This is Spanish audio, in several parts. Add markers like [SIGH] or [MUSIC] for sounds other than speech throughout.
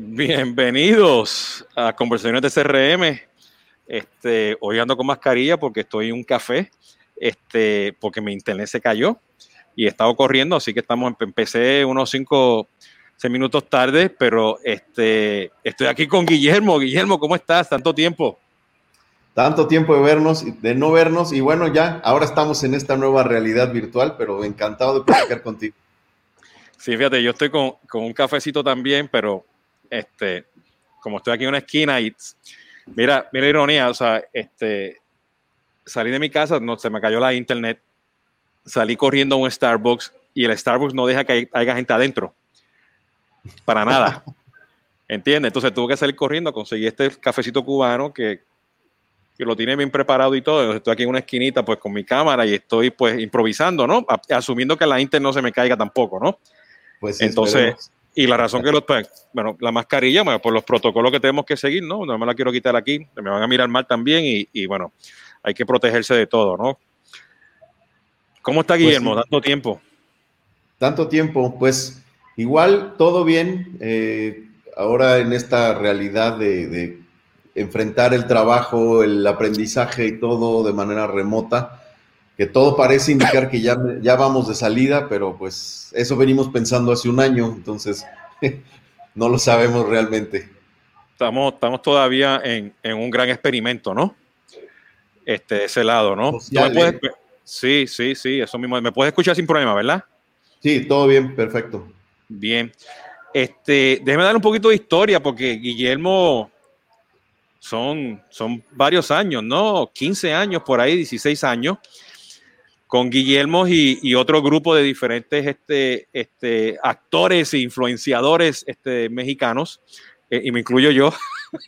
Bienvenidos a Conversaciones de CRM. Este, hoy ando con mascarilla porque estoy en un café, este, porque mi internet se cayó y he estado corriendo, así que estamos, empecé unos 5, 6 minutos tarde, pero este, estoy aquí con Guillermo. Guillermo, ¿cómo estás? Tanto tiempo. Tanto tiempo de vernos, de no vernos, y bueno, ya, ahora estamos en esta nueva realidad virtual, pero encantado de platicar contigo. Sí, fíjate, yo estoy con, con un cafecito también, pero este, como estoy aquí en una esquina y mira, mira ironía, o sea, este, salí de mi casa, no, se me cayó la internet, salí corriendo a un Starbucks y el Starbucks no deja que haya gente adentro, para nada. [LAUGHS] ¿Entiendes? Entonces tuve que salir corriendo, conseguí este cafecito cubano que, que lo tiene bien preparado y todo. Estoy aquí en una esquinita pues con mi cámara y estoy pues improvisando, ¿no? Asumiendo que la internet no se me caiga tampoco, ¿no? Pues Entonces, y la razón que los, pues, bueno, la mascarilla, bueno, por los protocolos que tenemos que seguir, ¿no? No me la quiero quitar aquí, me van a mirar mal también y, bueno, hay que protegerse de todo, ¿no? ¿Cómo está pues Guillermo? Tanto tiempo. Tanto tiempo, pues igual todo bien. Eh, ahora en esta realidad de enfrentar el trabajo, el aprendizaje y todo de manera remota, que todo parece indicar que ya, ya vamos de salida, pero pues eso venimos pensando hace un año, entonces [LAUGHS] no lo sabemos realmente. Estamos, estamos todavía en, un gran experimento, ¿no? Este, ese lado, ¿no? ¿eh? sí, sí, sí, eso mismo. ¿Me puedes escuchar sin problema, verdad? Sí, todo bien, perfecto. Bien. Este, déjeme dar un poquito de historia, porque Guillermo son, son varios años, ¿no? 15 años por ahí, 16 años con Guillermo y, otro grupo de diferentes este, este, actores e influenciadores este, mexicanos, eh, y me incluyo yo,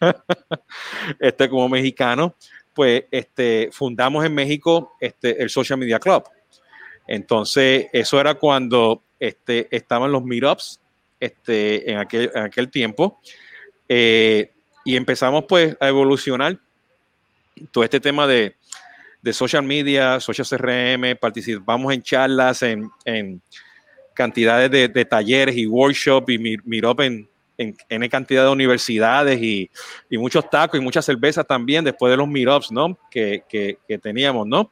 [LAUGHS] este, como mexicano, pues este, fundamos en México este, el Social Media Club. Entonces, eso era cuando este, estaban los meetups este, en, aquel, aquel tiempo. Eh, y empezamos pues a evolucionar todo este tema de, de social media, social CRM, participamos en charlas, en, cantidades de, talleres y workshops y meetup en, en, en cantidad de universidades y, muchos tacos y muchas cervezas también después de los meetups, ¿no? Que, teníamos, ¿no?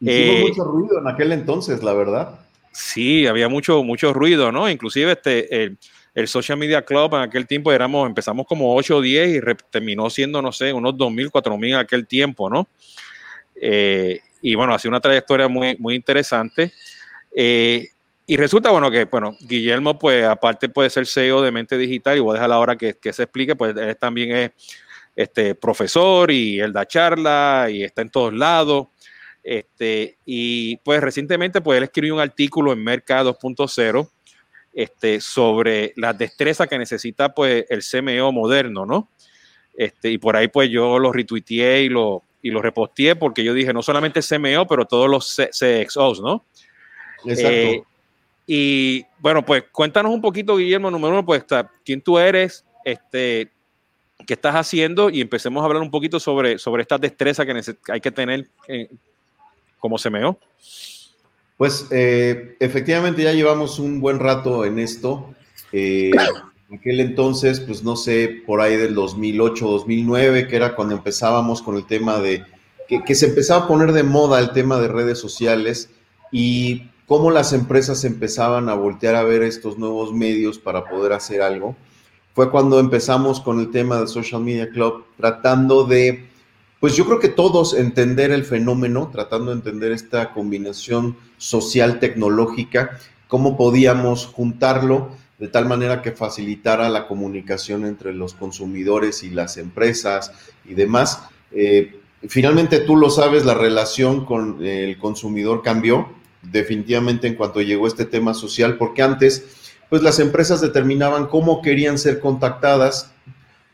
Hicimos eh, mucho ruido en aquel entonces, la verdad. Sí, había mucho, mucho ruido, ¿no? Inclusive este, el, Social Media Club en aquel tiempo éramos, empezamos como 8 o 10 y terminó siendo, no sé, unos 2.000, 4.000 en aquel tiempo, ¿no? Eh, y bueno, ha sido una trayectoria muy, muy interesante. Eh, y resulta, bueno, que, bueno, Guillermo, pues, aparte puede ser CEO de Mente Digital, y voy a dejar la hora que, que se explique, pues, él también es este, profesor y él da charla y está en todos lados. Este, y pues recientemente, pues, él escribió un artículo en Mercado 2.0 este, sobre las destrezas que necesita, pues, el CMO moderno, ¿no? Este, y por ahí, pues, yo lo retuiteé y lo, y lo reposteé porque yo dije, no solamente CMO, pero todos los CXOs, ¿no? Exacto. Eh, y bueno, pues cuéntanos un poquito, Guillermo, número uno, pues quién tú eres, este, qué estás haciendo y empecemos a hablar un poquito sobre, sobre esta destreza que hay que tener eh, como CMO. Pues eh, efectivamente ya llevamos un buen rato en esto. [COUGHS] en aquel entonces, pues no sé, por ahí del 2008, 2009, que era cuando empezábamos con el tema de, que, que se empezaba a poner de moda el tema de redes sociales y cómo las empresas empezaban a voltear a ver estos nuevos medios para poder hacer algo, fue cuando empezamos con el tema del Social Media Club, tratando de, pues yo creo que todos entender el fenómeno, tratando de entender esta combinación social tecnológica, cómo podíamos juntarlo de tal manera que facilitara la comunicación entre los consumidores y las empresas y demás. Eh, finalmente, tú lo sabes, la relación con el consumidor cambió definitivamente en cuanto llegó este tema social, porque antes, pues las empresas determinaban cómo querían ser contactadas,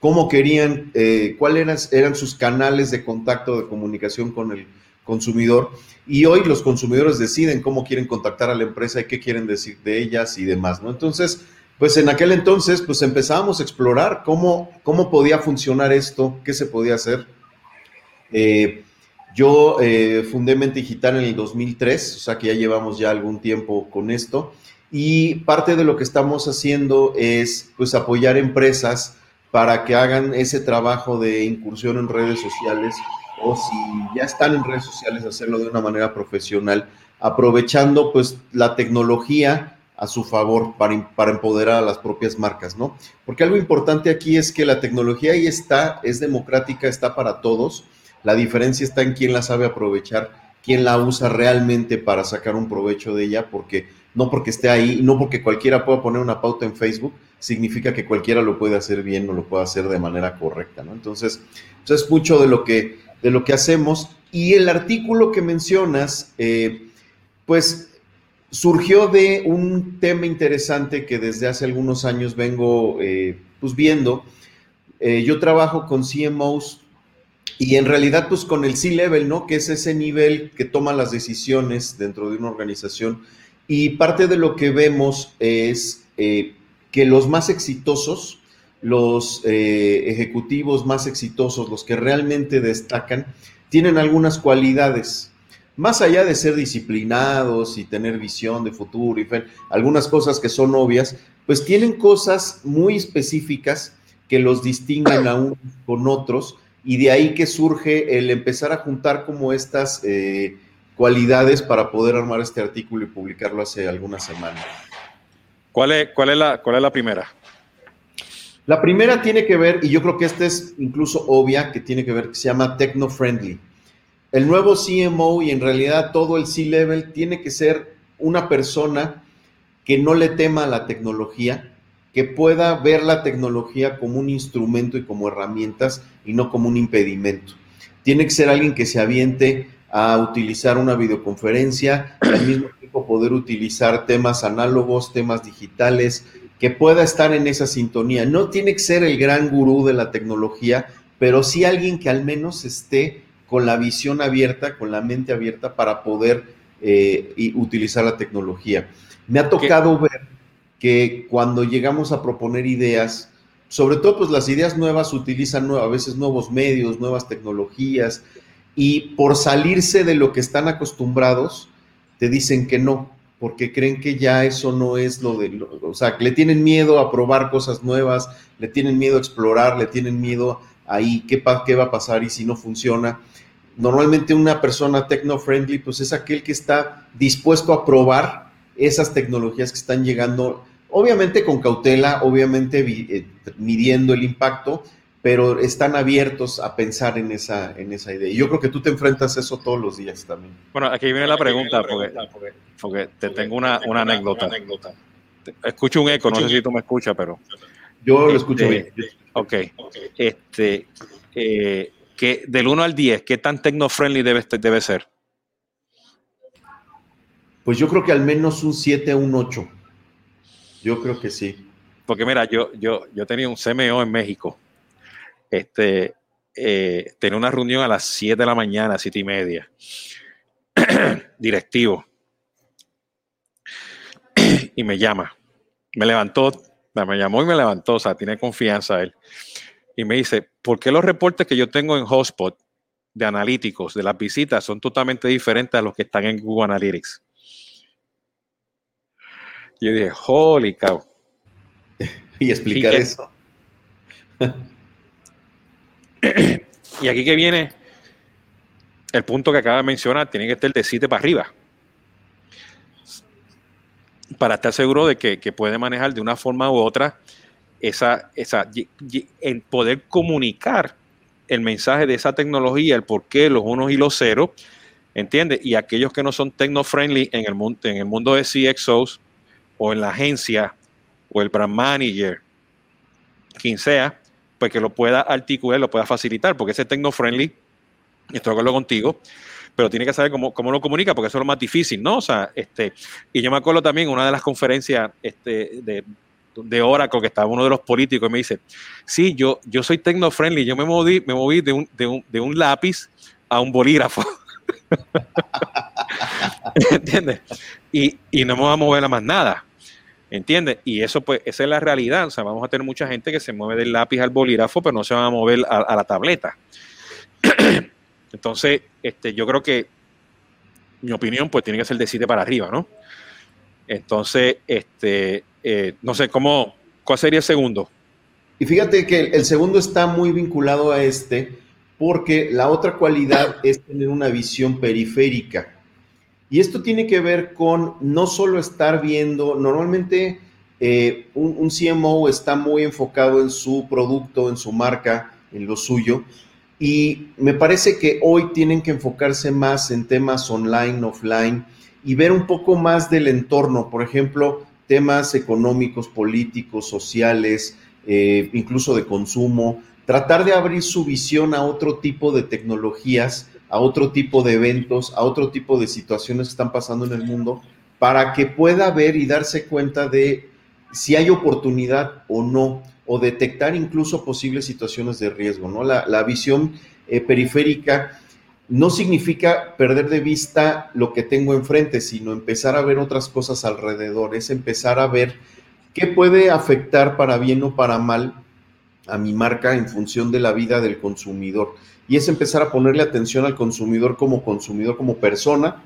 cómo querían, eh, cuáles eran, sus canales de contacto, de comunicación con el consumidor. Y hoy los consumidores deciden cómo quieren contactar a la empresa y qué quieren decir de ellas y demás, ¿no? Entonces, pues en aquel entonces, pues empezábamos a explorar cómo, cómo podía funcionar esto, qué se podía hacer. Eh, yo eh, fundé Mente Digital en el 2003, o sea que ya llevamos ya algún tiempo con esto. Y parte de lo que estamos haciendo es pues apoyar empresas para que hagan ese trabajo de incursión en redes sociales o si ya están en redes sociales, hacerlo de una manera profesional, aprovechando pues la tecnología a su favor para, para, empoderar a las propias marcas, ¿no? Porque algo importante aquí es que la tecnología ahí está, es democrática, está para todos. La diferencia está en quién la sabe aprovechar, quién la usa realmente para sacar un provecho de ella, porque no porque esté ahí, no porque cualquiera pueda poner una pauta en Facebook, significa que cualquiera lo puede hacer bien o lo puede hacer de manera correcta, ¿no? Entonces, eso es mucho de lo que, de lo que hacemos. Y el artículo que mencionas, eh, pues surgió de un tema interesante que desde hace algunos años vengo eh, pues viendo. Eh, yo trabajo con CMOs y en realidad pues con el C-Level, ¿no? Que es ese nivel que toma las decisiones dentro de una organización y parte de lo que vemos es que los más exitosos, los eh, ejecutivos más exitosos, los que realmente destacan, tienen algunas cualidades. Más allá de ser disciplinados y tener visión de futuro y algunas cosas que son obvias, pues tienen cosas muy específicas que los distinguen aún con otros y de ahí que surge el empezar a juntar como estas eh, cualidades para poder armar este artículo y publicarlo hace algunas semanas. ¿Cuál es, cuál es, la, cuál es la primera? La primera tiene que ver, y yo creo que esta es incluso obvia, que tiene que ver, que se llama Techno Friendly. El nuevo CMO y en realidad todo el C-Level tiene que ser una persona que no le tema a la tecnología, que pueda ver la tecnología como un instrumento y como herramientas y no como un impedimento. Tiene que ser alguien que se aviente a utilizar una videoconferencia al mismo tiempo poder utilizar temas análogos, temas digitales, que pueda estar en esa sintonía. No tiene que ser el gran gurú de la tecnología, pero sí alguien que al menos esté con la visión abierta, con la mente abierta para poder eh, utilizar la tecnología. Me ha tocado ver que cuando llegamos a proponer ideas, sobre todo pues las ideas nuevas utilizan a veces nuevos medios, nuevas tecnologías, y por salirse de lo que están acostumbrados, te dicen que no, porque creen que ya eso no es lo de, o sea, le tienen miedo a probar cosas nuevas, le tienen miedo a explorar, le tienen miedo ahí, ¿qué, qué va a pasar y si no funciona? Normalmente una persona techno-friendly, pues es aquel que está dispuesto a probar esas tecnologías que están llegando, obviamente con cautela, obviamente eh, midiendo el impacto, pero están abiertos a pensar en esa, en esa idea. Y yo creo que tú te enfrentas a eso todos los días también. Bueno, aquí viene la pregunta, porque, te tengo una, una anécdota. Escucho un eco, no sé si tú me escuchas, pero... Yo lo escucho este, bien. Ok. Este, eh, que del 1 al 10, ¿qué tan tecno-friendly debe, debe ser? Pues yo creo que al menos un 7 un 8. Yo creo que sí. Porque mira, yo, yo, yo tenía un CMO en México este, eh, tenía una reunión a las 7 de la mañana, 7 y media, [CLEARS THROAT] directivo, [CLEARS THROAT] y me llama, me levantó, me llamó y me levantó, o sea, tiene confianza él, y me dice, ¿por qué los reportes que yo tengo en Hotspot de analíticos de las visitas son totalmente diferentes a los que están en Google Analytics? Yo dije, holy cow. [LAUGHS] y explicar eso. [LAUGHS] y aquí que viene el punto que acaba de mencionar, tiene que estar de 7 para arriba. Para estar seguro de que, puede manejar de una forma u otra esa, esa, el poder comunicar el mensaje de esa tecnología, el por qué, los unos y los ceros, ¿entiendes? Y aquellos que no son techno-friendly en el, mundo, en el mundo de CXOs o en la agencia o el brand manager, quien sea, pues que lo pueda articular, lo pueda facilitar, porque ese tecno-friendly, estoy de acuerdo contigo, pero tiene que saber cómo, cómo lo comunica, porque eso es lo más difícil, ¿no? O sea, este, y yo me acuerdo también una de las conferencias este, de, de Oracle, que estaba uno de los políticos, y me dice, sí, yo, yo soy tecno-friendly, yo me moví, me moví de un, de, un, de un lápiz a un bolígrafo. [LAUGHS] ¿Entiendes? Y, y no me voy a mover a más nada. ¿Entiendes? Y eso, pues, esa es la realidad. O sea, vamos a tener mucha gente que se mueve del lápiz al bolígrafo, pero no se va a mover a, la tableta. [CLEARS THROAT] Entonces, este, yo creo que mi opinión, pues, tiene que ser de 7 para arriba, ¿no? Entonces, este, eh, no sé, ¿cómo, ¿cuál sería el segundo? Y fíjate que el segundo está muy vinculado a este, porque la otra cualidad es tener una visión periférica. Y esto tiene que ver con no solo estar viendo, normalmente eh, un, CMO está muy enfocado en su producto, en su marca, en lo suyo, y me parece que hoy tienen que enfocarse más en temas online, offline, y ver un poco más del entorno, por ejemplo, temas económicos, políticos, sociales, eh, incluso de consumo, tratar de abrir su visión a otro tipo de tecnologías a otro tipo de eventos, a otro tipo de situaciones que están pasando en el mundo, para que pueda ver y darse cuenta de si hay oportunidad o no, o detectar incluso posibles situaciones de riesgo, ¿no? La, visión eh, periférica no significa perder de vista lo que tengo enfrente, sino empezar a ver otras cosas alrededor, es empezar a ver qué puede afectar para bien o para mal a mi marca en función de la vida del consumidor y es empezar a ponerle atención al consumidor como consumidor, como persona,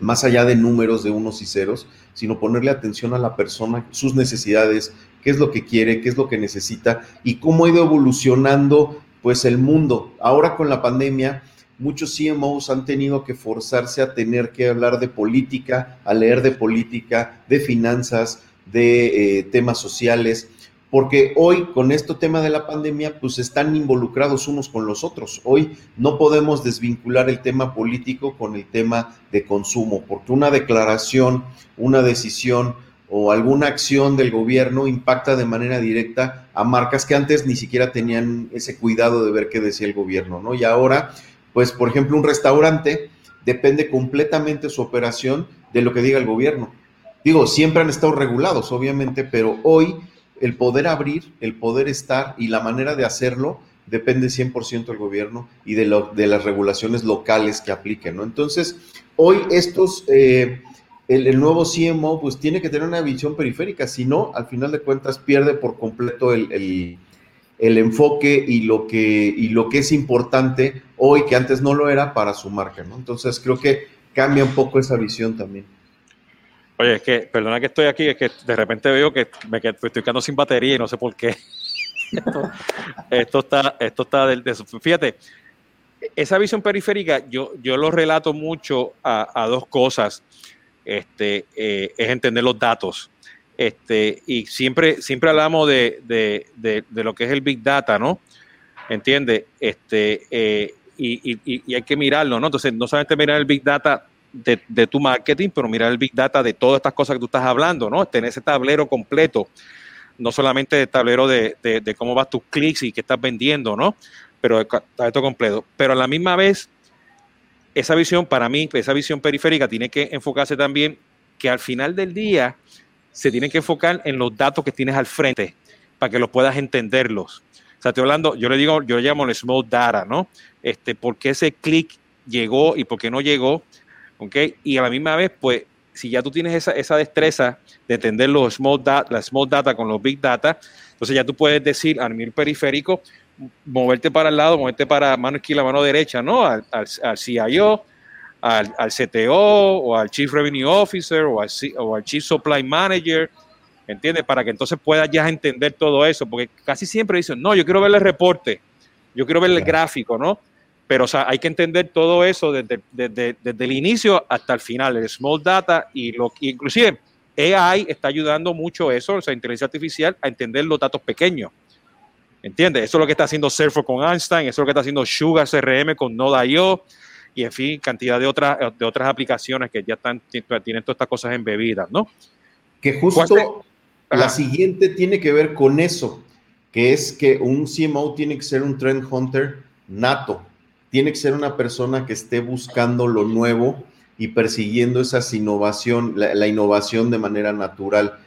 más allá de números de unos y ceros, sino ponerle atención a la persona, sus necesidades, qué es lo que quiere, qué es lo que necesita y cómo ha ido evolucionando pues el mundo. Ahora con la pandemia, muchos CMOs han tenido que forzarse a tener que hablar de política, a leer de política, de finanzas, de eh, temas sociales porque hoy con este tema de la pandemia pues están involucrados unos con los otros. Hoy no podemos desvincular el tema político con el tema de consumo, porque una declaración, una decisión o alguna acción del gobierno impacta de manera directa a marcas que antes ni siquiera tenían ese cuidado de ver qué decía el gobierno, ¿no? Y ahora, pues por ejemplo, un restaurante depende completamente su operación de lo que diga el gobierno. Digo, siempre han estado regulados, obviamente, pero hoy el poder abrir, el poder estar y la manera de hacerlo depende 100% del gobierno y de, lo, de, las regulaciones locales que apliquen, ¿no? Entonces, hoy estos, eh, el, nuevo CMO, pues tiene que tener una visión periférica, si no, al final de cuentas pierde por completo el, enfoque y lo, que, y lo que es importante hoy, que antes no lo era, para su marca, ¿no? Entonces, creo que cambia un poco esa visión también. Oye, es que, perdona que estoy aquí, es que de repente veo que me estoy quedando sin batería y no sé por qué. [LAUGHS] esto, está, esto está del, de, fíjate, esa visión periférica yo, yo lo relato mucho a, dos cosas. Este, eh, es entender los datos. Este, y siempre, siempre hablamos de, de, de, lo que es el Big Data, ¿no? ¿Entiendes? Este, eh, y, y, y, hay que mirarlo, ¿no? Entonces, no solamente mirar el Big Data de, tu marketing, pero mirar el Big Data de todas estas cosas que tú estás hablando, ¿no? Tener ese tablero completo, no solamente el tablero de, cómo vas tus clics y qué estás vendiendo, ¿no? Pero esto completo. Pero a la misma vez, esa visión, para mí, esa visión periférica tiene que enfocarse también que al final del día se tiene que enfocar en los datos que tienes al frente para que los puedas entenderlos. O sea, estoy hablando, yo le digo, yo le llamo el small data, ¿no? Este, por qué ese clic llegó y por qué no llegó, ¿ok? Y a la misma vez, pues, si ya tú tienes esa, esa destreza de entender los small data, la small data con los big data, entonces ya tú puedes decir a nivel periférico, moverte para el lado, moverte para mano izquierda, mano derecha, ¿no? Al, al, CIO, al, al, CTO o al Chief Revenue Officer o al, o al Chief Supply Manager, ¿entiendes? Para que entonces puedas ya entender todo eso, porque casi siempre dicen, no, yo quiero ver el reporte, yo quiero ver el gráfico, ¿no? Pero o sea, hay que entender todo eso desde, desde, el inicio hasta el final, el small data y lo inclusive AI está ayudando mucho eso, o sea, inteligencia artificial, a entender los datos pequeños. ¿Entiendes? Eso es lo que está haciendo Surfer con Einstein, eso es lo que está haciendo Sugar CRM con Node.io y en fin, cantidad de otras, de otras aplicaciones que ya están, tienen todas estas cosas embebidas, ¿no? Que justo la siguiente tiene que ver con eso, que es que un CMO tiene que ser un trend hunter nato tiene que ser una persona que esté buscando lo nuevo y persiguiendo esa innovación, la, innovación de manera natural.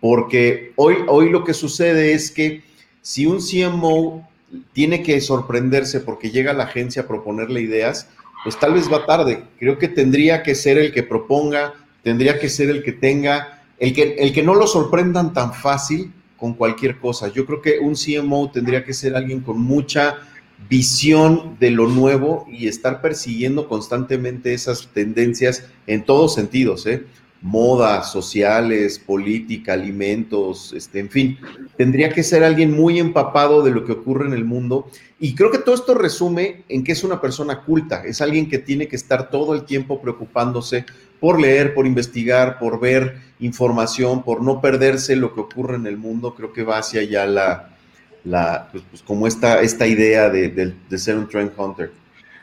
Porque hoy, hoy lo que sucede es que si un CMO tiene que sorprenderse porque llega a la agencia a proponerle ideas, pues tal vez va tarde. Creo que tendría que ser el que proponga, tendría que ser el que tenga, el que, el que no lo sorprendan tan fácil con cualquier cosa. Yo creo que un CMO tendría que ser alguien con mucha visión de lo nuevo y estar persiguiendo constantemente esas tendencias en todos sentidos, ¿eh? moda, sociales, política, alimentos, este, en fin, tendría que ser alguien muy empapado de lo que ocurre en el mundo. Y creo que todo esto resume en que es una persona culta, es alguien que tiene que estar todo el tiempo preocupándose por leer, por investigar, por ver información, por no perderse lo que ocurre en el mundo. Creo que va hacia allá la, la pues, pues como esta, esta idea de, de, ser un trend hunter.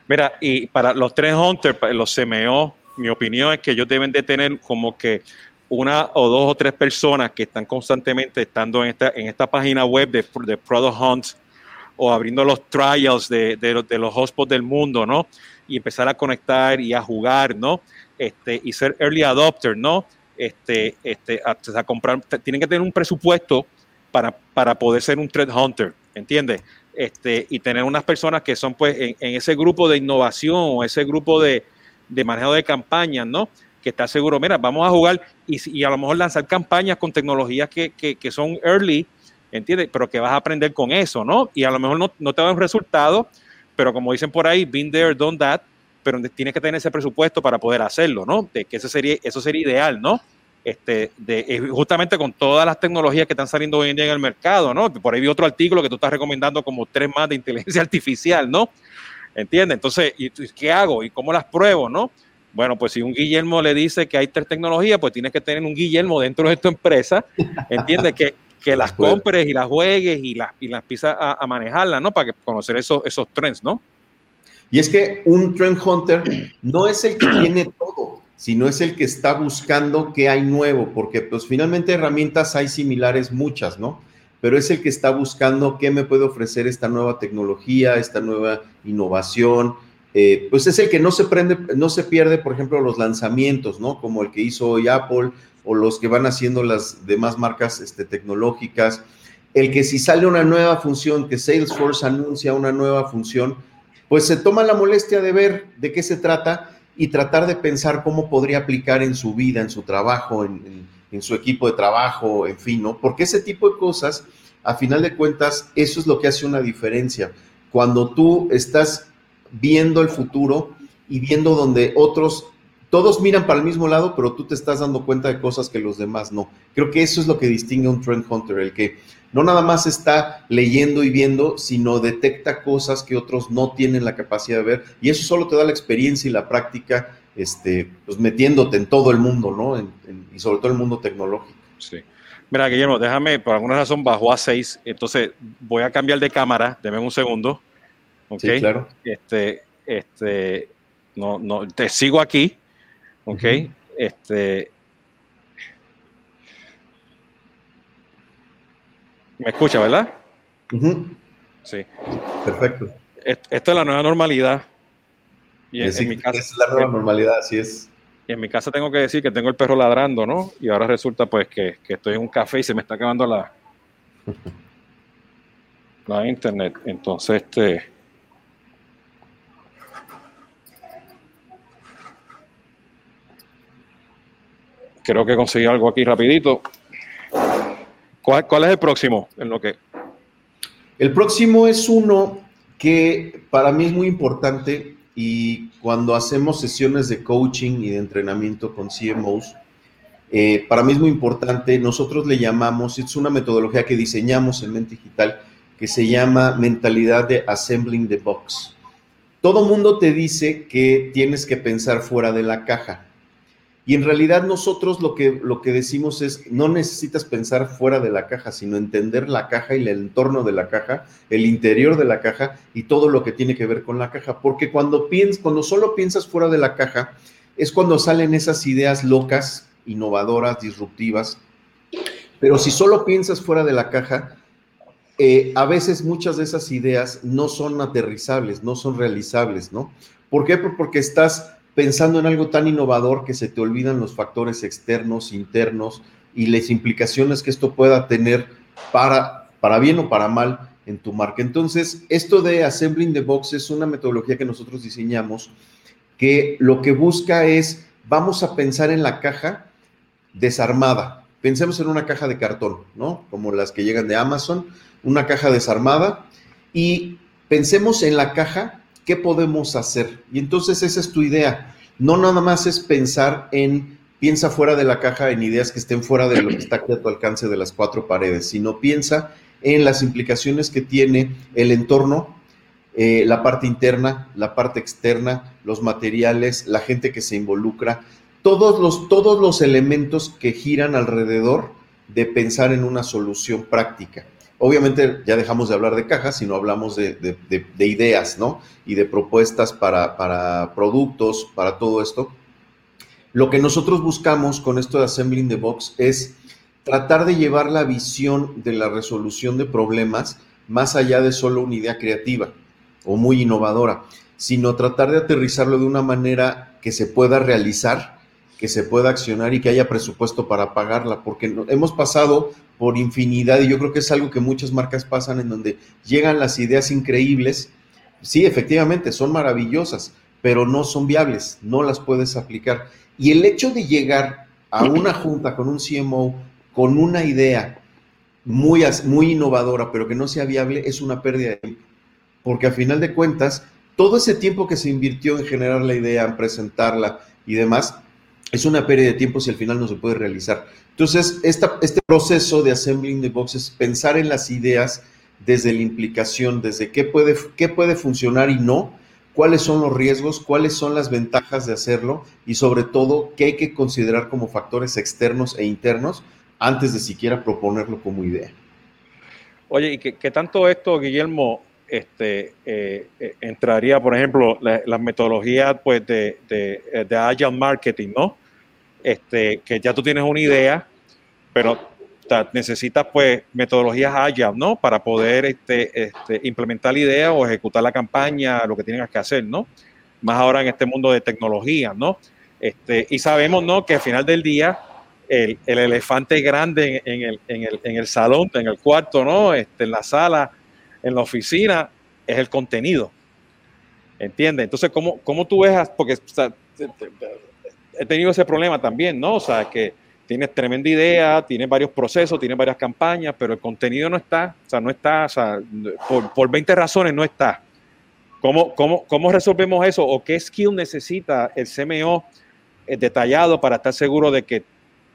Mira, y para los trend hunters, los CMO, mi opinión es que ellos deben de tener como que una o dos o tres personas que están constantemente estando en esta, en esta página web de, de Product Hunt o abriendo los trials de, de, de, los hotspots del mundo, ¿no? Y empezar a conectar y a jugar, ¿no? Este, y ser early adopter, ¿no? Este, este, a, comprar, tienen que tener un presupuesto para, para poder ser un threat hunter, ¿entiendes? Este, y tener unas personas que son pues en, en ese grupo de innovación o ese grupo de, de manejo de campañas, ¿no? Que está seguro, mira, vamos a jugar y, a lo mejor lanzar campañas con tecnologías que, son early, ¿entiendes? Pero que vas a aprender con eso, ¿no? Y a lo mejor no, te da un resultado, pero como dicen por ahí, been there, done that, pero tienes que tener ese presupuesto para poder hacerlo, ¿no? De que eso sería, eso sería ideal, ¿no? Este, de, justamente con todas las tecnologías que están saliendo hoy en día en el mercado, ¿no? Por ahí vi otro artículo que tú estás recomendando como tres más de inteligencia [LAUGHS] artificial, ¿no? ¿Entiendes? Entonces, ¿y, ¿qué hago? ¿Y cómo las pruebo? ¿No? Bueno, pues si un Guillermo le dice que hay tres tecnologías, pues tienes que tener un Guillermo dentro de tu empresa, ¿entiendes? que, que las compres y las juegues y las, y las empiezas a, a manejarlas, ¿no? Para que conocer esos, esos trends, ¿no? Y es que un trend hunter no es el que [CLEARS THROAT] tiene todo, sino es el que está buscando qué hay nuevo, porque pues finalmente herramientas hay similares muchas, ¿no? pero es el que está buscando qué me puede ofrecer esta nueva tecnología, esta nueva innovación. Eh, pues es el que no se prende, no se pierde, por ejemplo, los lanzamientos, ¿no? Como el que hizo hoy Apple o los que van haciendo las demás marcas este, tecnológicas. El que si sale una nueva función, que Salesforce anuncia una nueva función, pues se toma la molestia de ver de qué se trata y tratar de pensar cómo podría aplicar en su vida, en su trabajo, en en su equipo de trabajo, en fin, ¿no? Porque ese tipo de cosas, a final de cuentas, eso es lo que hace una diferencia. Cuando tú estás viendo el futuro y viendo donde otros, todos miran para el mismo lado, pero tú te estás dando cuenta de cosas que los demás no. Creo que eso es lo que distingue a un trend hunter, el que no nada más está leyendo y viendo, sino detecta cosas que otros no tienen la capacidad de ver. Y eso solo te da la experiencia y la práctica este, pues metiéndote en todo el mundo, ¿no? y sobre todo el mundo tecnológico. Sí. Mira, Guillermo, déjame, por alguna razón bajó a 6, entonces voy a cambiar de cámara, deme un segundo. Sí, claro. Este, este, no, no, te sigo aquí, ¿ok? Este, ¿Me escucha, verdad? Sí. Perfecto. Esto es la nueva normalidad. Y en, mi casa, es la nueva normalidad, así es. Y en mi casa tengo que decir que tengo el perro ladrando, ¿no? Y ahora resulta pues que, estoy en un café y se me está acabando la, [LAUGHS] la internet. Entonces, este... Creo que conseguí algo aquí rapidito. ¿Cuál, ¿Cuál, es el próximo en lo que? El próximo es uno que para mí es muy importante y cuando hacemos sesiones de coaching y de entrenamiento con CMOs, eh, para mí es muy importante, nosotros le llamamos, es una metodología que diseñamos en Mente Digital, que se llama mentalidad de assembling the box. Todo mundo te dice que tienes que pensar fuera de la caja. Y en realidad nosotros lo que, lo que decimos es, no necesitas pensar fuera de la caja, sino entender la caja y el entorno de la caja, el interior de la caja y todo lo que tiene que ver con la caja. Porque cuando, piensas, cuando solo piensas fuera de la caja, es cuando salen esas ideas locas, innovadoras, disruptivas. Pero si solo piensas fuera de la caja, eh, a veces muchas de esas ideas no son aterrizables, no son realizables, ¿no? ¿Por qué? Porque estás pensando en algo tan innovador que se te olvidan los factores externos, internos y las implicaciones que esto pueda tener para, para bien o para mal en tu marca. Entonces, esto de Assembling the Box es una metodología que nosotros diseñamos que lo que busca es, vamos a pensar en la caja desarmada. Pensemos en una caja de cartón, ¿no? Como las que llegan de Amazon, una caja desarmada y pensemos en la caja ¿qué podemos hacer? Y entonces esa es tu idea. No nada más es pensar en piensa fuera de la caja en ideas que estén fuera de lo que está aquí a tu alcance de las cuatro paredes, sino piensa en las implicaciones que tiene el entorno, eh, la parte interna, la parte externa, los materiales, la gente que se involucra, todos los, todos los elementos que giran alrededor de pensar en una solución práctica. Obviamente ya dejamos de hablar de cajas, sino hablamos de, ideas, ¿no? Y de propuestas para, para, productos, para todo esto. Lo que nosotros buscamos con esto de Assembling the Box es tratar de llevar la visión de la resolución de problemas más allá de solo una idea creativa o muy innovadora, sino tratar de aterrizarlo de una manera que se pueda realizar, que se pueda accionar y que haya presupuesto para pagarla, porque hemos pasado por infinidad y yo creo que es algo que muchas marcas pasan en donde llegan las ideas increíbles, sí, efectivamente, son maravillosas, pero no son viables, no las puedes aplicar. Y el hecho de llegar a una junta con un CMO con una idea muy, muy innovadora, pero que no sea viable, es una pérdida de tiempo. Porque a final de cuentas, todo ese tiempo que se invirtió en generar la idea, en presentarla y demás, es una pérdida de tiempo si al final no se puede realizar. Entonces, este proceso de assembling the box es pensar en las ideas desde la implicación, desde qué puede, qué puede funcionar y no, cuáles son los riesgos, cuáles son las ventajas de hacerlo y sobre todo qué hay que considerar como factores externos e internos antes de siquiera proponerlo como idea. Oye, ¿y qué, tanto esto, Guillermo, este, eh, eh, entraría, por ejemplo, las metodologías pues, de, de, de Agile Marketing, ¿no? este, que ya tú tienes una idea, pero necesitas pues metodologías Agile, ¿no? Para poder este, este, implementar la idea o ejecutar la campaña, lo que tienes que hacer, ¿no? Más ahora en este mundo de tecnología, ¿no? Este, y sabemos, ¿no? Que al final del día, el, elefante grande en, el, en, el, en, el, salón, en el cuarto, ¿no? Este, en la sala, en la oficina, es el contenido. ¿Entiendes? Entonces, ¿cómo, cómo tú ves? Porque he tenido ese problema también, ¿no? O sea, que tienes tremenda idea, tienes varios procesos, tienes varias campañas, pero el contenido no está, o sea, no está, o sea, por, por 20 razones no está. ¿Cómo, cómo, cómo resolvemos eso? ¿O qué skill necesita el CMO eh, detallado para estar seguro de que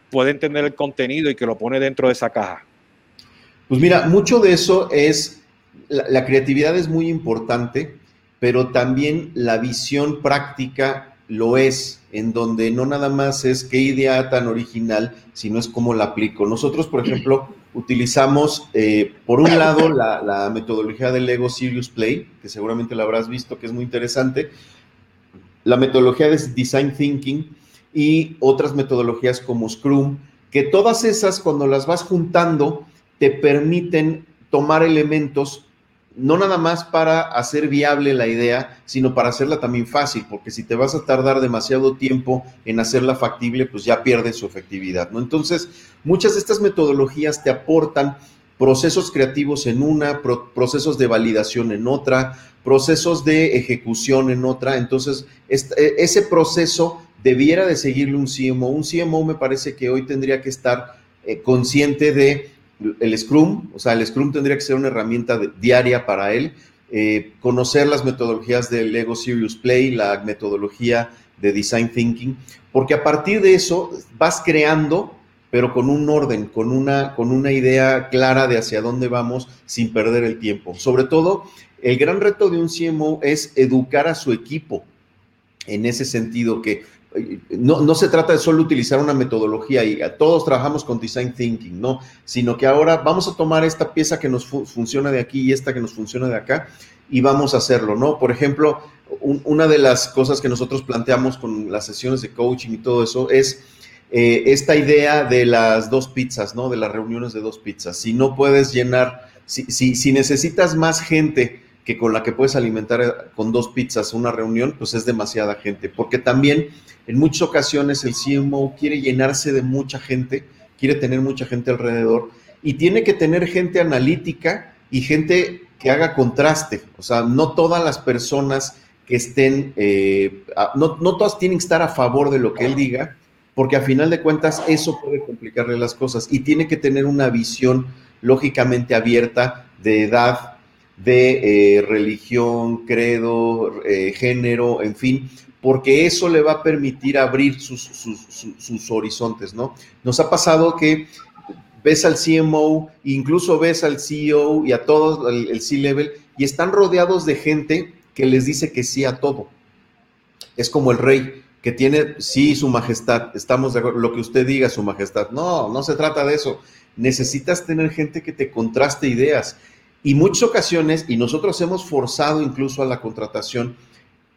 puede entender el contenido y que lo pone dentro de esa caja? Pues mira, mucho de eso es, la creatividad es muy importante, pero también la visión práctica lo es, en donde no nada más es qué idea tan original, sino es cómo la aplico. Nosotros, por ejemplo, utilizamos, eh, por un lado, la, metodología del Lego Serious Play, que seguramente la habrás visto, que es muy interesante, la metodología de Design Thinking y otras metodologías como Scrum, que todas esas, cuando las vas juntando, te permiten tomar elementos no nada más para hacer viable la idea, sino para hacerla también fácil, porque si te vas a tardar demasiado tiempo en hacerla factible, pues ya pierde su efectividad, ¿no? Entonces, muchas de estas metodologías te aportan procesos creativos en una, procesos de validación en otra, procesos de ejecución en otra, entonces e, ese proceso debiera de seguirle un CMO. Un CMO me parece que hoy tendría que estar eh, consciente de el Scrum, o sea, el Scrum tendría que ser una herramienta diaria para él, eh, conocer las metodologías del Lego Serious Play, la metodología de Design Thinking, porque a partir de eso vas creando, pero con un orden, con una, con una idea clara de hacia dónde vamos sin perder el tiempo. Sobre todo, el gran reto de un CMO es educar a su equipo en ese sentido, que no, se trata de solo utilizar una metodología y todos trabajamos con design thinking, no, sino que ahora vamos a tomar esta pieza que nos funciona de aquí y esta que nos funciona de acá y vamos a hacerlo, ¿no? Por ejemplo, una de las cosas que nosotros planteamos con las sesiones de coaching y todo eso es eh, esta idea de las dos pizzas, ¿no? De las reuniones de dos pizzas. Si no puedes llenar, si, si necesitas más gente, que con la que puedes alimentar eh, con dos pizzas una reunión, pues es demasiada gente, porque también en muchas ocasiones el CMO quiere llenarse de mucha gente, quiere tener mucha gente alrededor y tiene que tener gente analítica y gente que haga contraste, o sea, no todas las personas que estén, eh, no, no todas tienen que estar a favor de lo que él diga, porque a final de cuentas eso puede complicarle las cosas y tiene que tener una visión lógicamente abierta de edad, de eh, religión, credo, eh, género, en fin, porque eso le va a permitir abrir sus, horizontes, ¿no? Nos ha pasado que ves al CMO, incluso ves al CEO y a todos el C-Level, y están rodeados de gente que les dice que sí a todo. Es como el rey que tiene, sí, su majestad, estamos de acuerdo, lo que usted diga, su majestad. No, no se trata de eso. Necesitas tener gente que te contraste ideas. Y muchas ocasiones, y nosotros hemos forzado incluso a la contratación,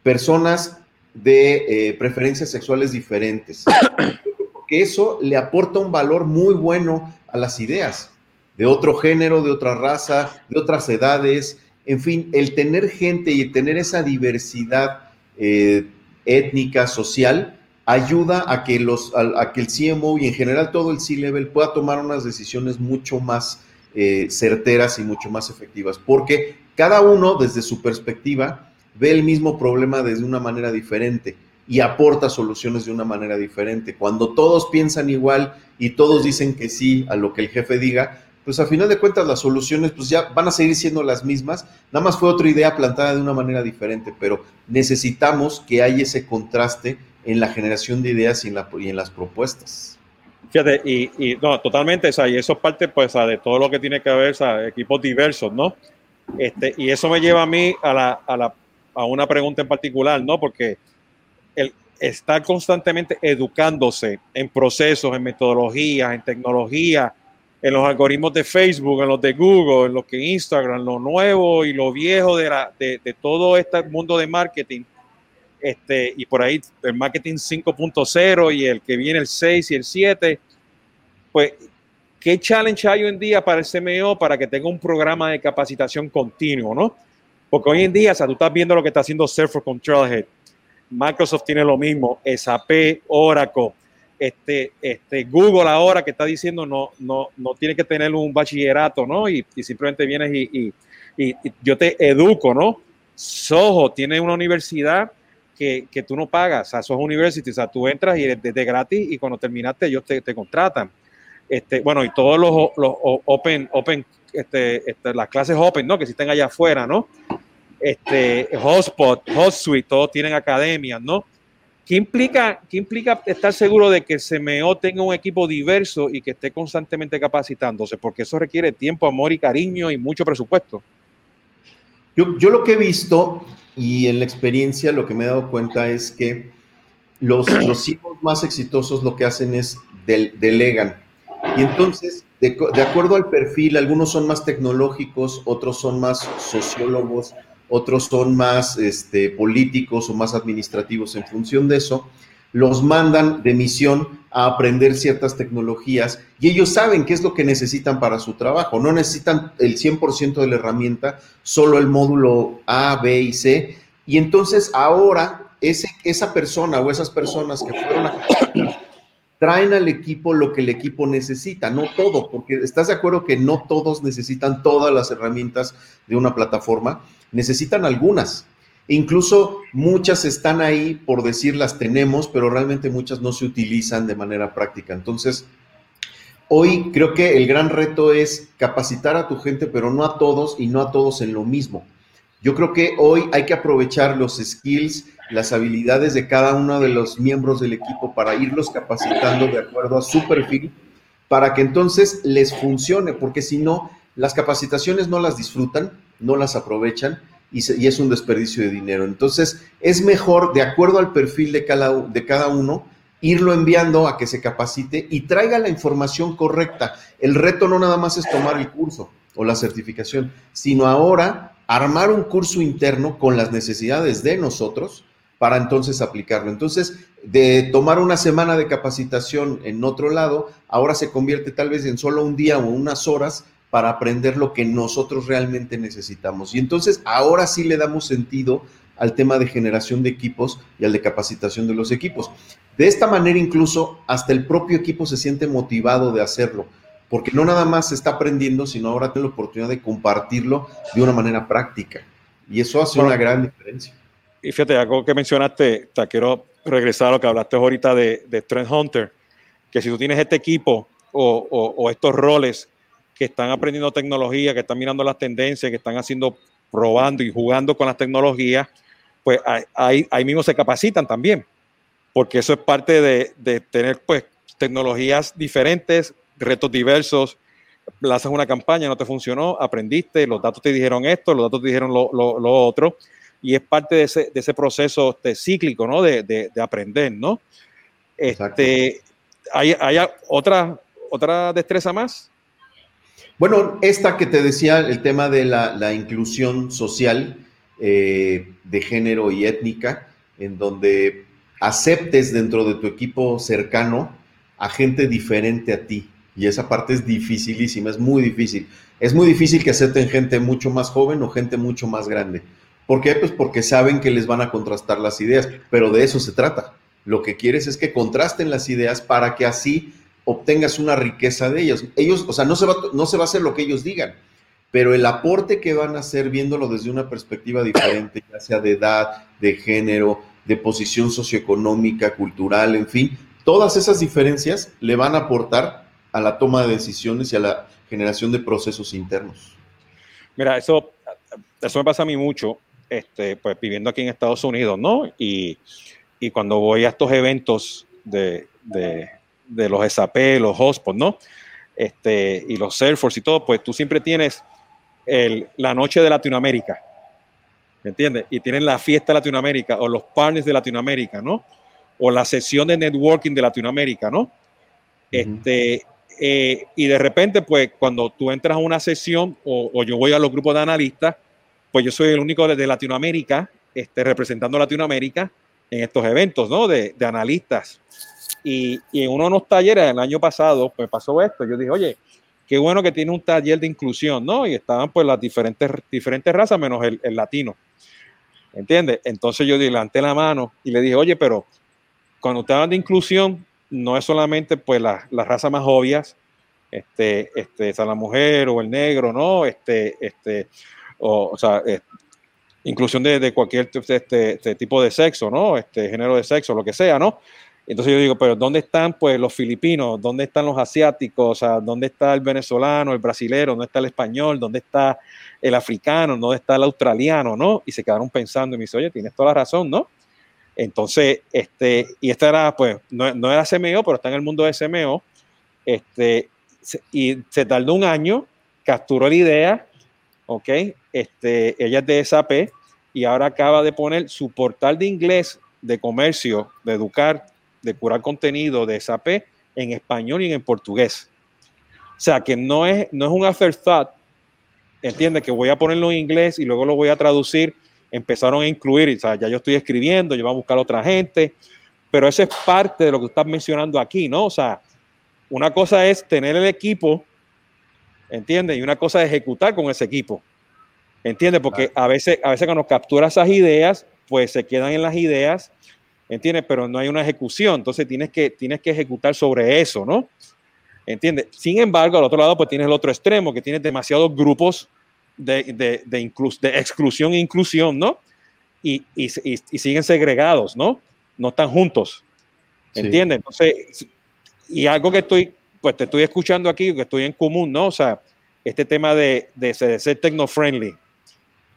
personas de eh, preferencias sexuales diferentes. [COUGHS] Porque eso le aporta un valor muy bueno a las ideas de otro género, de otra raza, de otras edades. En fin, el tener gente y tener esa diversidad eh, étnica, social, ayuda a que, los, a, que el CMO y en general todo el C-Level pueda tomar unas decisiones mucho más eh, certeras y mucho más efectivas, porque cada uno desde su perspectiva ve el mismo problema desde una manera diferente y aporta soluciones de una manera diferente. Cuando todos piensan igual y todos dicen que sí a lo que el jefe diga, pues a final de cuentas las soluciones pues ya van a seguir siendo las mismas, nada más fue otra idea plantada de una manera diferente, pero necesitamos que haya ese contraste en la generación de ideas y en, la, y en las propuestas. Fíjate, y, no, totalmente, o sea, y eso es parte pues de todo lo que tiene que ver, equipos diversos, ¿no? Este, y eso me lleva a mí a, la, a, la, a una pregunta en particular, ¿no? Porque el estar constantemente educándose en procesos, en metodologías, en tecnología, en los algoritmos de Facebook, en los de Google, en los que Instagram, lo nuevo y lo viejo de, la, de, de todo este mundo de marketing, este, y por ahí el marketing 5.0 y el que viene el 6 y el 7, pues, ¿qué challenge hay hoy en día para el CMO para que tenga un programa de capacitación continuo, no? Porque hoy en día, o sea, tú estás viendo lo que está haciendo Salesforce con Trailhead, Microsoft tiene lo mismo, SAP, Oracle, este, este, Google ahora que está diciendo no, no, no tiene que tener un bachillerato, ¿no? Y, simplemente vienes y, y, yo te educo, ¿no? Soho tiene una universidad que, que, tú no pagas, o sea, Soho University, o sea, tú entras y desde gratis y cuando terminaste ellos te, te contratan. Este, bueno, y todos los, los open, open, este, este, las clases open, ¿no? Que existen allá afuera, ¿no? Este, Hotspot, HotSuite, todos tienen academias, ¿no? ¿Qué implica, ¿Qué implica estar seguro de que CMO tenga un equipo diverso y que esté constantemente capacitándose? Porque eso requiere tiempo, amor y cariño y mucho presupuesto. Yo, yo lo que he visto y en la experiencia lo que me he dado cuenta es que los, [CLEARS THROAT] los hijos más exitosos lo que hacen es delegan. Y entonces, de, de acuerdo al perfil, algunos son más tecnológicos, otros son más sociólogos, otros son más este, políticos o más administrativos. En función de eso, los mandan de misión a aprender ciertas tecnologías y ellos saben qué es lo que necesitan para su trabajo. No necesitan el 100% de la herramienta, solo el módulo A, B y C. Y entonces ahora ese, esa persona o esas personas que fueron a [COUGHS] traen al equipo lo que el equipo necesita, no todo, porque estás de acuerdo que no todos necesitan todas las herramientas de una plataforma, necesitan algunas. Incluso muchas están ahí por decir las tenemos, pero realmente muchas no se utilizan de manera práctica. Entonces, hoy creo que el gran reto es capacitar a tu gente, pero no a todos y no a todos en lo mismo. Yo creo que hoy hay que aprovechar los skills, las habilidades de cada uno de los miembros del equipo para irlos capacitando de acuerdo a su perfil, para que entonces les funcione, porque si no, las capacitaciones no las disfrutan, no las aprovechan y, es un desperdicio de dinero. Entonces, es mejor, de acuerdo al perfil de cada, de cada uno, irlo enviando a que se capacite y traiga la información correcta. El reto no nada más es tomar el curso o la certificación, sino ahora armar un curso interno con las necesidades de nosotros para entonces aplicarlo. Entonces, de tomar una semana de capacitación en otro lado, ahora se convierte tal vez en solo un día o unas horas para aprender lo que nosotros realmente necesitamos. Y entonces ahora sí le damos sentido al tema de generación de equipos y al de capacitación de los equipos. De esta manera incluso hasta el propio equipo se siente motivado de hacerlo, porque no nada más se está aprendiendo, sino ahora tiene la oportunidad de compartirlo de una manera práctica. Y eso hace una gran diferencia. Y fíjate, algo que mencionaste, te quiero regresar a lo que hablaste ahorita de, de Trend Hunter, que si tú tienes este equipo o, o estos roles que están aprendiendo tecnología, que están mirando las tendencias, que están haciendo probando y jugando con las tecnologías, pues ahí, ahí mismo se capacitan también, porque eso es parte de, de tener pues tecnologías diferentes, retos diversos, lanzas una campaña, no te funcionó, aprendiste, los datos te dijeron esto, los datos te dijeron lo, lo, otro, y es parte de ese, de ese proceso este, cíclico, ¿no? De, de, de aprender, ¿no? Este, ¿hay, ¿Hay otra, otra destreza más? Bueno, esta que te decía, el tema de la, inclusión social eh, de género y étnica, en donde aceptes dentro de tu equipo cercano a gente diferente a ti. Y esa parte es dificilísima, es muy difícil. Es muy difícil que acepten gente mucho más joven o gente mucho más grande. ¿Por qué? Pues porque saben que les van a contrastar las ideas, pero de eso se trata. Lo que quieres es que contrasten las ideas para que así obtengas una riqueza de ellos. Ellos, o sea, no se va, no se va a hacer lo que ellos digan, pero el aporte que van a hacer viéndolo desde una perspectiva diferente, ya sea de edad, de género, de posición socioeconómica, cultural, en fin, todas esas diferencias le van a aportar a la toma de decisiones y a la generación de procesos internos. Mira, eso, eso me pasa a mí mucho, este, pues viviendo aquí en Estados Unidos, ¿no? Y, y cuando voy a estos eventos de, de, de los SAP, los hotspots, ¿no? Este, y los Salesforce y todo, pues tú siempre tienes el, la noche de Latinoamérica, ¿me entiendes? Y tienen la fiesta de Latinoamérica o los partners de Latinoamérica, ¿no? O la sesión de networking de Latinoamérica, ¿no? Este, eh, y de repente, pues cuando tú entras a una sesión o, yo voy a los grupos de analistas, pues yo soy el único de, Latinoamérica, este, representando Latinoamérica en estos eventos, ¿no? De, de analistas. Y, en uno de los talleres el año pasado, pues pasó esto. Yo dije, oye, qué bueno que tiene un taller de inclusión, ¿no? Y estaban pues las diferentes, diferentes razas menos el, el latino. ¿Entiendes? Entonces yo levanté la mano y le dije, oye, pero cuando usted habla de inclusión, no es solamente pues las la razas más obvias, este, este, la mujer o el negro, ¿no? Este, este, o, o sea, inclusión de, de cualquier este, este, tipo de sexo, ¿no? Este, género de sexo, lo que sea, ¿no? Entonces yo digo, pero ¿dónde están pues los filipinos? ¿Dónde están los asiáticos? O sea, ¿dónde está el venezolano, el brasilero? ¿Dónde está el español? ¿Dónde está el africano? ¿Dónde está el australiano? ¿No? Y se quedaron pensando y me dice, oye, tienes toda la razón, ¿no? Entonces, este, y esta era, pues, no, no, era CMO, pero está en el mundo de CMO, este, y se tardó un año, capturó la idea, ¿ok? Este, ella es de SAP y ahora acaba de poner su portal de inglés de comercio, de educar, de curar contenido de SAP en español y en portugués. O sea, que no es, no es un afterthought, entiende que voy a ponerlo en inglés y luego lo voy a traducir empezaron a incluir, o sea, ya yo estoy escribiendo, yo voy a buscar a otra gente, pero eso es parte de lo que estás mencionando aquí, ¿no? O sea, una cosa es tener el equipo, ¿entiendes? Y una cosa es ejecutar con ese equipo, ¿entiendes? Porque a veces, a veces cuando captura esas ideas, pues se quedan en las ideas, ¿entiendes? Pero no hay una ejecución, entonces tienes que, tienes que ejecutar sobre eso, ¿no? ¿Entiendes? Sin embargo, al otro lado, pues tienes el otro extremo, que tienes demasiados grupos de, de, de, de exclusión e inclusión, ¿no? Y, y, y, siguen segregados, ¿no? No están juntos. ¿Entiendes? Entonces, y algo que estoy, pues te estoy escuchando aquí, que estoy en común, ¿no? O sea, este tema de, de, ser tecno-friendly,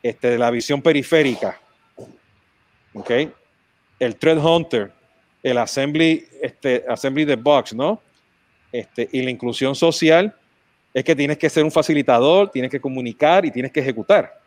este, de la visión periférica, ¿ok? El thread hunter, el assembly, este, assembly the box, ¿no? Este, y la inclusión social, es que tienes que ser un facilitador, tienes que comunicar y tienes que ejecutar.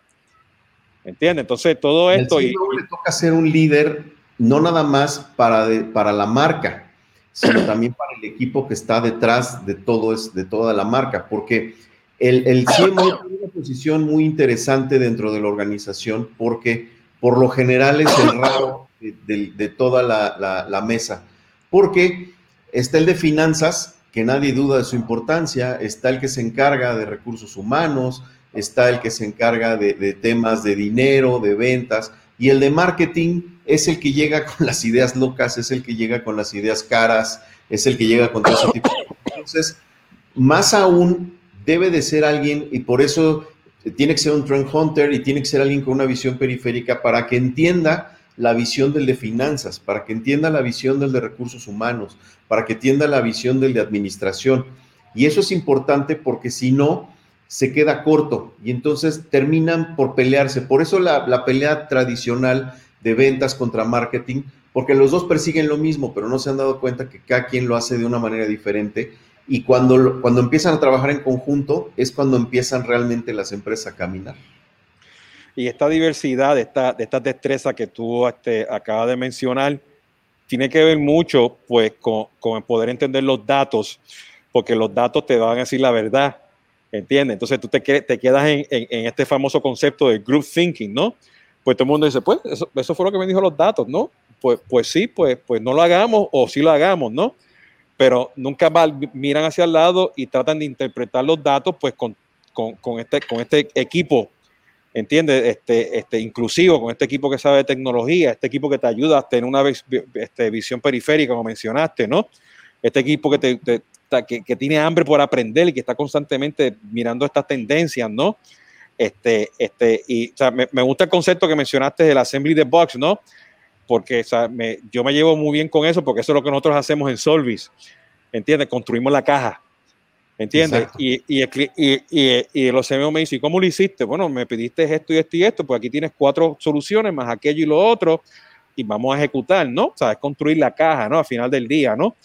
¿Entiendes? Entonces, todo esto... y, le toca ser un líder no nada más para, para la marca, sino también para el equipo que está detrás de, todo es, de toda la marca, porque el, el CMO tiene una posición muy interesante dentro de la organización, porque por lo general es el raro de, de, toda la, mesa, porque está el de finanzas, que nadie duda de su importancia, está el que se encarga de recursos humanos, está el que se encarga de, temas de dinero, de ventas, y el de marketing es el que llega con las ideas locas, es el que llega con las ideas caras, es el que llega con todo ese tipo de cosas. Entonces, más aún debe de ser alguien, y por eso tiene que ser un trend hunter y tiene que ser alguien con una visión periférica para que entienda la visión del de finanzas, para que entienda la visión del de recursos humanos, para que entienda la visión del de administración. Y eso es importante porque si no, se queda corto y entonces terminan por pelearse. Por eso la, la pelea tradicional de ventas contra marketing, porque los dos persiguen lo mismo, pero no se han dado cuenta que cada quien lo hace de una manera diferente y cuando, cuando empiezan a trabajar en conjunto es cuando empiezan realmente las empresas a caminar. Y esta diversidad, de esta, de estas destrezas que tú este, acabas de mencionar, tiene que ver mucho pues, con, con poder entender los datos, porque los datos te van a decir la verdad, ¿entiendes? Entonces tú te, te quedas en, este famoso concepto de group thinking, ¿no? Pues todo el mundo dice, pues eso, eso fue lo que me dijo los datos, ¿no? Pues, pues sí, pues, pues no lo hagamos o sí lo hagamos, ¿no? pero nunca miran hacia el lado y tratan de interpretar los datos pues con, con, este, con este equipo, ¿entiendes? Este, este, inclusivo, con este equipo que sabe de tecnología, este equipo que te ayuda a tener una este, visión periférica, como mencionaste, ¿no? Este equipo que, te, que, tiene hambre por aprender y que está constantemente mirando estas tendencias, ¿no? Este, este, y o sea, me, gusta el concepto que mencionaste del assembly the box, ¿no? porque yo me llevo muy bien con eso, porque eso es lo que nosotros hacemos en Solvis, ¿entiendes? Construimos la caja, ¿entiendes? Y, y, y, y, y los CMO me dicen, ¿cómo lo hiciste? Bueno, me pediste esto y esto y esto, pues aquí tienes cuatro soluciones, más aquello y lo otro, y vamos a ejecutar, ¿no? O sea, es construir la caja, ¿no? Al final del día, ¿no?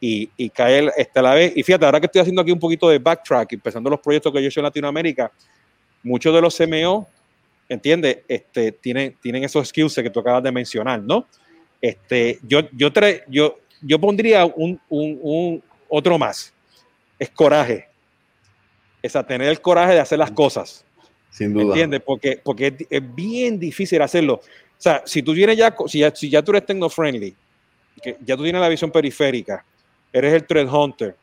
Y, y caer este, a la vez. Y fíjate, ahora que estoy haciendo aquí un poquito de backtrack, empezando los proyectos que yo he hecho en Latinoamérica, muchos de los CMO ¿entiendes? Este, tienen, tienen esos skills que tú acabas de mencionar, ¿no? Este, yo, yo, yo, yo pondría un, un, un, otro más, es coraje. Es a tener el coraje de hacer las cosas. Sin duda. ¿Entiendes? Porque, porque es, bien difícil hacerlo. O sea, si tú tienes ya, si ya, si ya tú eres techno-friendly, que ya tú tienes la visión periférica, eres el thread hunter,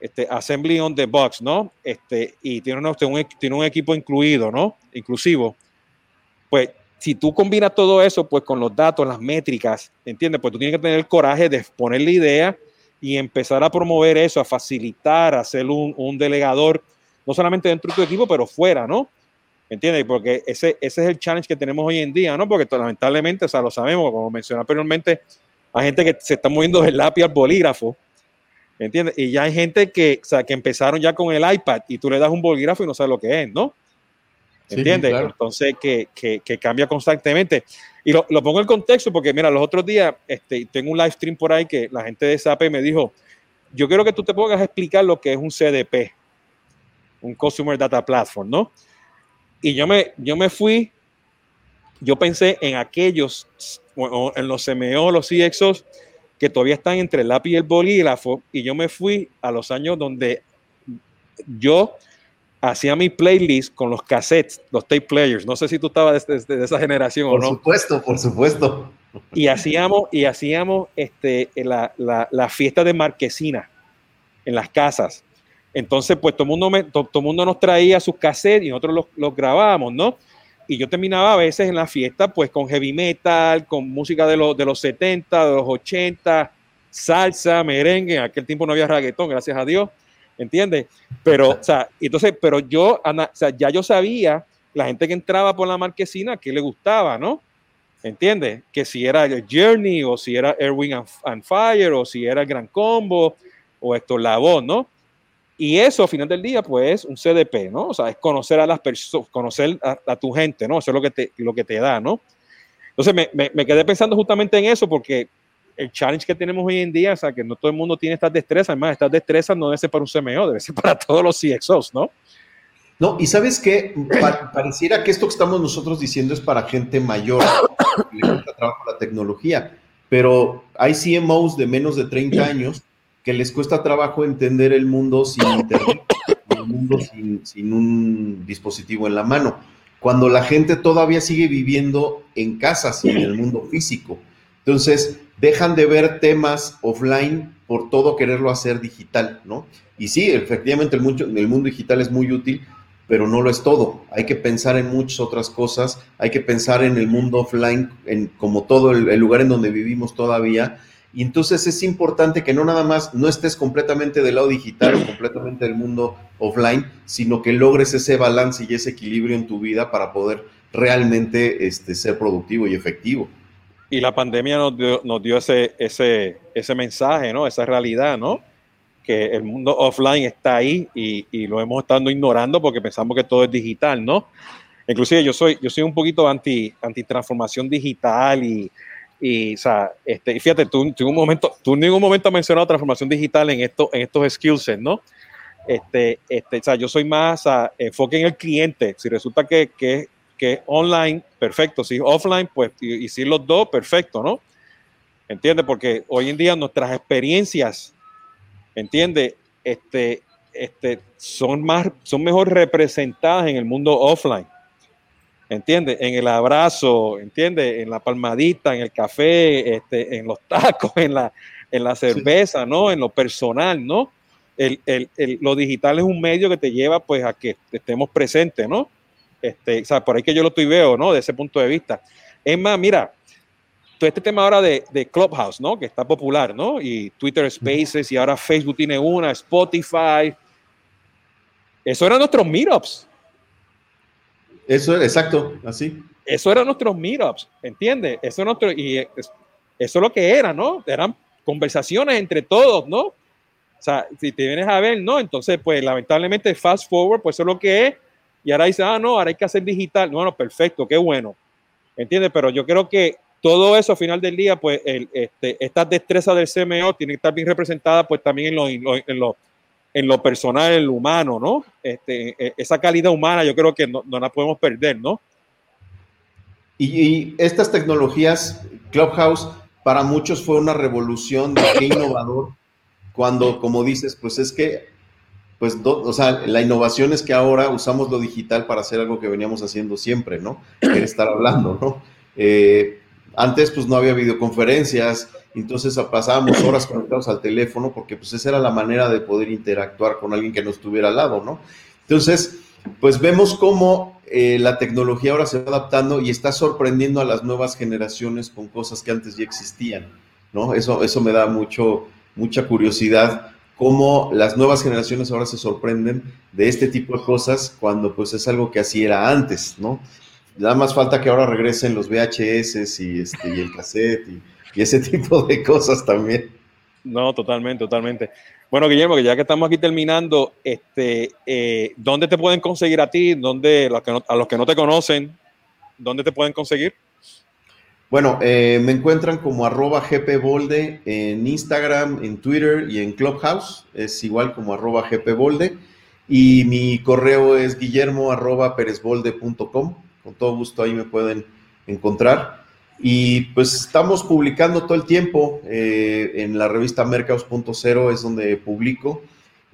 este, assembly on the box, ¿no? Este, y tiene, un, tiene un equipo incluido, ¿no? Inclusivo pues si tú combinas todo eso pues con los datos, las métricas, ¿entiendes? Pues tú tienes que tener el coraje de poner la idea y empezar a promover eso, a facilitar, a ser un, un delegador, no solamente dentro de tu equipo, pero fuera, ¿no? ¿Entiendes? Porque ese, ese es el challenge que tenemos hoy en día, ¿no? Porque lamentablemente, o sea, lo sabemos, como mencioné anteriormente, hay gente que se está moviendo del lápiz al bolígrafo, ¿entiendes? Y ya hay gente que, o sea, que empezaron ya con el iPad y tú le das un bolígrafo y no sabes lo que es, ¿no? ¿Entiendes? Entonces, que, que, que, cambia constantemente. Y lo, lo, pongo en contexto porque, mira, los otros días este, tengo un live stream por ahí que la gente de SAP me dijo, yo quiero que tú te pongas a explicar lo que es un CDP, un Customer Data Platform, ¿no? Y yo me, yo me fui, yo pensé en aquellos, en los CMO, los CXOs, que todavía están entre el lápiz y el bolígrafo, y yo me fui a los años donde yo hacía mi playlist con los cassettes, los tape players. No sé si tú estabas de, de, de esa generación por o no. Por supuesto, por supuesto. Y hacíamos, y hacíamos este, la, la, la, fiesta de marquesina en las casas. Entonces, pues todo el mundo, me, todo, todo mundo nos traía sus cassettes y nosotros los, los grabábamos, ¿no? Y yo terminaba a veces en la fiesta, pues con heavy metal, con música de, los de los 70, de los 80, salsa, merengue. En aquel tiempo no había reggaetón, gracias a Dios ¿entiendes? Pero, o sea, entonces, pero yo, o sea, ya yo sabía la gente que entraba por la marquesina que le gustaba, ¿no? ¿Entiendes? Que si era Journey o si era Erwin and, and, Fire o si era el Gran Combo o Héctor Lavoe, ¿no? Y eso, al final del día, pues, un CDP, ¿no? O sea, es conocer a las personas, conocer a, a, tu gente, ¿no? Eso es lo que te, lo que te da, ¿no? Entonces me, me, me quedé pensando justamente en eso porque el challenge que tenemos hoy en día, o sea, que no todo el mundo tiene estas destrezas, además, estas destrezas no deben ser para un CMO, debe ser para todos los CXOs, ¿no? No, y sabes qué, pa pareciera que esto que estamos nosotros diciendo es para gente mayor, que le cuesta trabajo la tecnología, pero hay CMOs de menos de 30 años que les cuesta trabajo entender el mundo sin internet, el mundo sin, sin un dispositivo en la mano, cuando la gente todavía sigue viviendo en casa, sin el mundo físico. Entonces, dejan de ver temas offline por todo quererlo hacer digital, ¿no? Y sí, efectivamente el mundo, el mundo digital es muy útil, pero no lo es todo. Hay que pensar en muchas otras cosas, hay que pensar en el mundo offline, en como todo el, el lugar en donde vivimos todavía. Y entonces es importante que no nada más no estés completamente del lado digital o completamente del mundo offline, sino que logres ese balance y ese equilibrio en tu vida para poder realmente este, ser productivo y efectivo y la pandemia nos dio, nos dio ese, ese, ese mensaje, ¿no? Esa realidad, ¿no? que el mundo offline está ahí y, y, lo hemos estado ignorando porque pensamos que todo es digital, ¿no? Inclusive yo soy, yo soy un poquito anti, anti transformación digital y, y, o sea, este, fíjate, tú, tú, un momento, tú en ningún momento has mencionado transformación digital en, esto, en estos skillsets, ¿no? Este, este, o sea, yo soy más a enfoque en el cliente. Si resulta que, que, que online, perfecto. Si offline, pues, y, y si los dos, perfecto, ¿no? ¿Entiendes? Porque hoy en día nuestras experiencias, ¿entiendes? Este, este, son, más, son mejor representadas en el mundo offline. ¿Entiendes? En el abrazo, ¿entiendes? En la palmadita, en el café, este, en los tacos, [LAUGHS] en la, en la cerveza, ¿no? En lo personal, ¿no? El, el, el, lo digital es un medio que te lleva pues a que estemos presentes, ¿no? Este, o sea, por ahí que yo lo estoy veo, ¿no? De ese punto de vista. Es más, mira, todo este tema ahora de, de, Clubhouse, ¿no? Que está popular, ¿no? Y Twitter Spaces y ahora Facebook tiene una, Spotify. Eso eran nuestros meetups. Eso, exacto, así. Eso eran nuestros meetups, ¿entiendes? Eso, nuestro, y eso es lo que era, ¿no? Eran conversaciones entre todos, ¿no? O sea, si te vienes a ver, ¿no? Entonces, pues lamentablemente, fast forward, pues eso es lo que es. Y ahora dice, ah, no, ahora hay que hacer digital. Bueno, perfecto, qué bueno. ¿Entiendes? Pero yo creo que todo eso, al final del día, pues el, este, estas destrezas del CMO tienen que estar bien representadas, pues también en lo, en lo, en lo, personal, en lo humano, ¿no? Este, esa calidad humana yo creo que no, no la podemos perder, ¿no? Y, y, estas tecnologías, Clubhouse, para muchos fue una revolución de qué innovador, cuando, como dices, pues es que, pues, o sea, la innovación es que ahora usamos lo digital para hacer algo que veníamos haciendo siempre, ¿no? Que estar hablando, ¿no? Eh, antes, pues, no había videoconferencias, entonces pasábamos horas conectados al teléfono porque, pues, esa era la manera de poder interactuar con alguien que no estuviera al lado, ¿no? Entonces, pues vemos cómo eh, la tecnología ahora se va adaptando y está sorprendiendo a las nuevas generaciones con cosas que antes ya existían, ¿no? Eso, eso me da mucho, mucha curiosidad, cómo las nuevas generaciones ahora se sorprenden de este tipo de cosas cuando pues es algo que así era antes, ¿no? Nada más falta que ahora regresen los VHS y, este, y el cassette y, ese [LAUGHS] tipo de cosas también. No, totalmente, totalmente. Bueno, Guillermo, que ya que estamos aquí terminando, este, eh, ¿dónde te pueden conseguir a ti? ¿Dónde, a los que no te conocen, dónde te pueden conseguir? Bueno, eh, me encuentran como arroba gpbolde en Instagram, en Twitter y en Clubhouse. Es igual como arroba gpbolde. Y mi correo es guillermo arroba perezbolde.com. Con todo gusto ahí me pueden encontrar. Y pues estamos publicando todo el tiempo eh, en la revista Mercados.0 es donde publico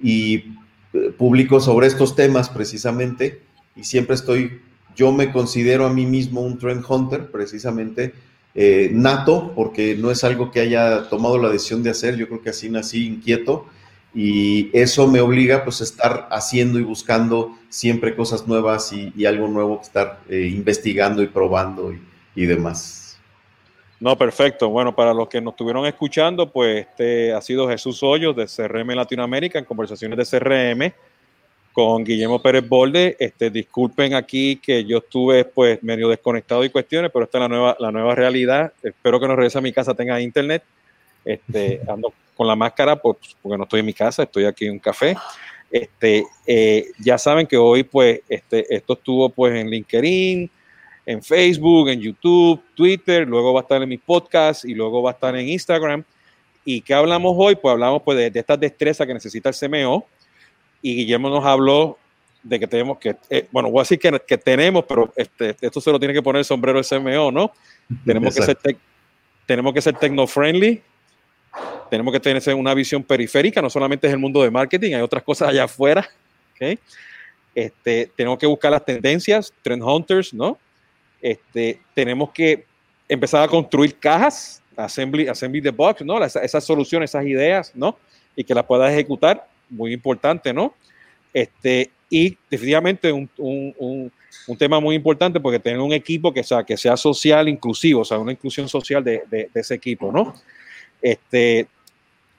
y eh, publico sobre estos temas precisamente y siempre estoy, yo me considero a mí mismo un trend hunter precisamente eh, nato porque no es algo que haya tomado la decisión de hacer, yo creo que así nací inquieto y eso me obliga pues a estar haciendo y buscando siempre cosas nuevas y, algo nuevo que estar eh, investigando y probando y, y demás. No, perfecto. Bueno, para los que nos estuvieron escuchando, pues este ha sido Jesús Hoyos de CRM Latinoamérica en conversaciones de CRM con Guillermo Pérez Bolde. Este, disculpen aquí que yo estuve pues medio desconectado y cuestiones, pero esta es la nueva, la nueva realidad. Espero que no regrese a mi casa tenga internet. Este, [LAUGHS] ando con la máscara pues, porque no estoy en mi casa, estoy aquí en un café. Este, eh, ya saben que hoy pues este, esto estuvo pues en LinkedIn, en Facebook, en YouTube, Twitter, luego va a estar en mis podcasts y luego va a estar en Instagram. ¿Y qué hablamos hoy? Pues hablamos pues, de, de estas destrezas que necesita el CMO y Guillermo nos habló de que tenemos que, eh, bueno, voy a decir que, que tenemos, pero este, esto se lo tiene que poner el sombrero CMO, ¿no? Tenemos que ser, te, tenemos que ser techno-friendly, tenemos que tener una visión periférica, no solamente es el mundo de marketing, hay otras cosas allá afuera, ¿okay? Este, tenemos que buscar las tendencias, trend hunters, ¿no? Este, tenemos que empezar a construir cajas, assembly, assembly the box, ¿no? Esas, esas soluciones, esas ideas, ¿no? Y que las puedas ejecutar, muy importante, ¿no? Este, y definitivamente un, un, un, un, tema muy importante porque tener un equipo que sea, que sea social, inclusivo, o sea, una inclusión social de, de, ese equipo, ¿no? Este,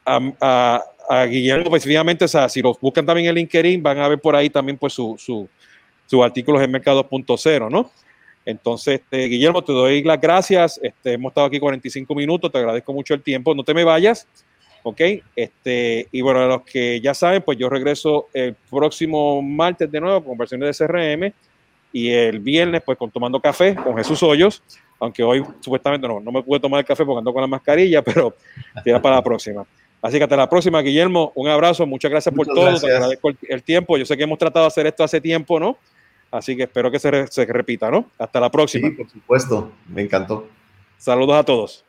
a, a, a Guillermo, específicamente, pues, o sea, si los buscan también en LinkedIn, van a ver por ahí también pues sus su, su artículos en Mercado 2.0, ¿no? Entonces, este, Guillermo, te doy las gracias. Este, hemos estado aquí 45 minutos, te agradezco mucho el tiempo. No te me vayas, ¿ok? Este, y bueno, los que ya saben, pues yo regreso el próximo martes de nuevo con versiones de CRM y el viernes pues con Tomando Café con Jesús Hoyos, aunque hoy supuestamente no, no me pude tomar el café porque ando con la mascarilla, [LAUGHS] pero será para la próxima. Así que hasta la próxima, Guillermo, un abrazo, muchas gracias por todo, te agradezco el, tiempo, yo sé que hemos tratado de hacer esto hace tiempo, ¿no? Así que espero que se, se repita, ¿no? Hasta la próxima. Sí, por supuesto, me encantó. Saludos a todos.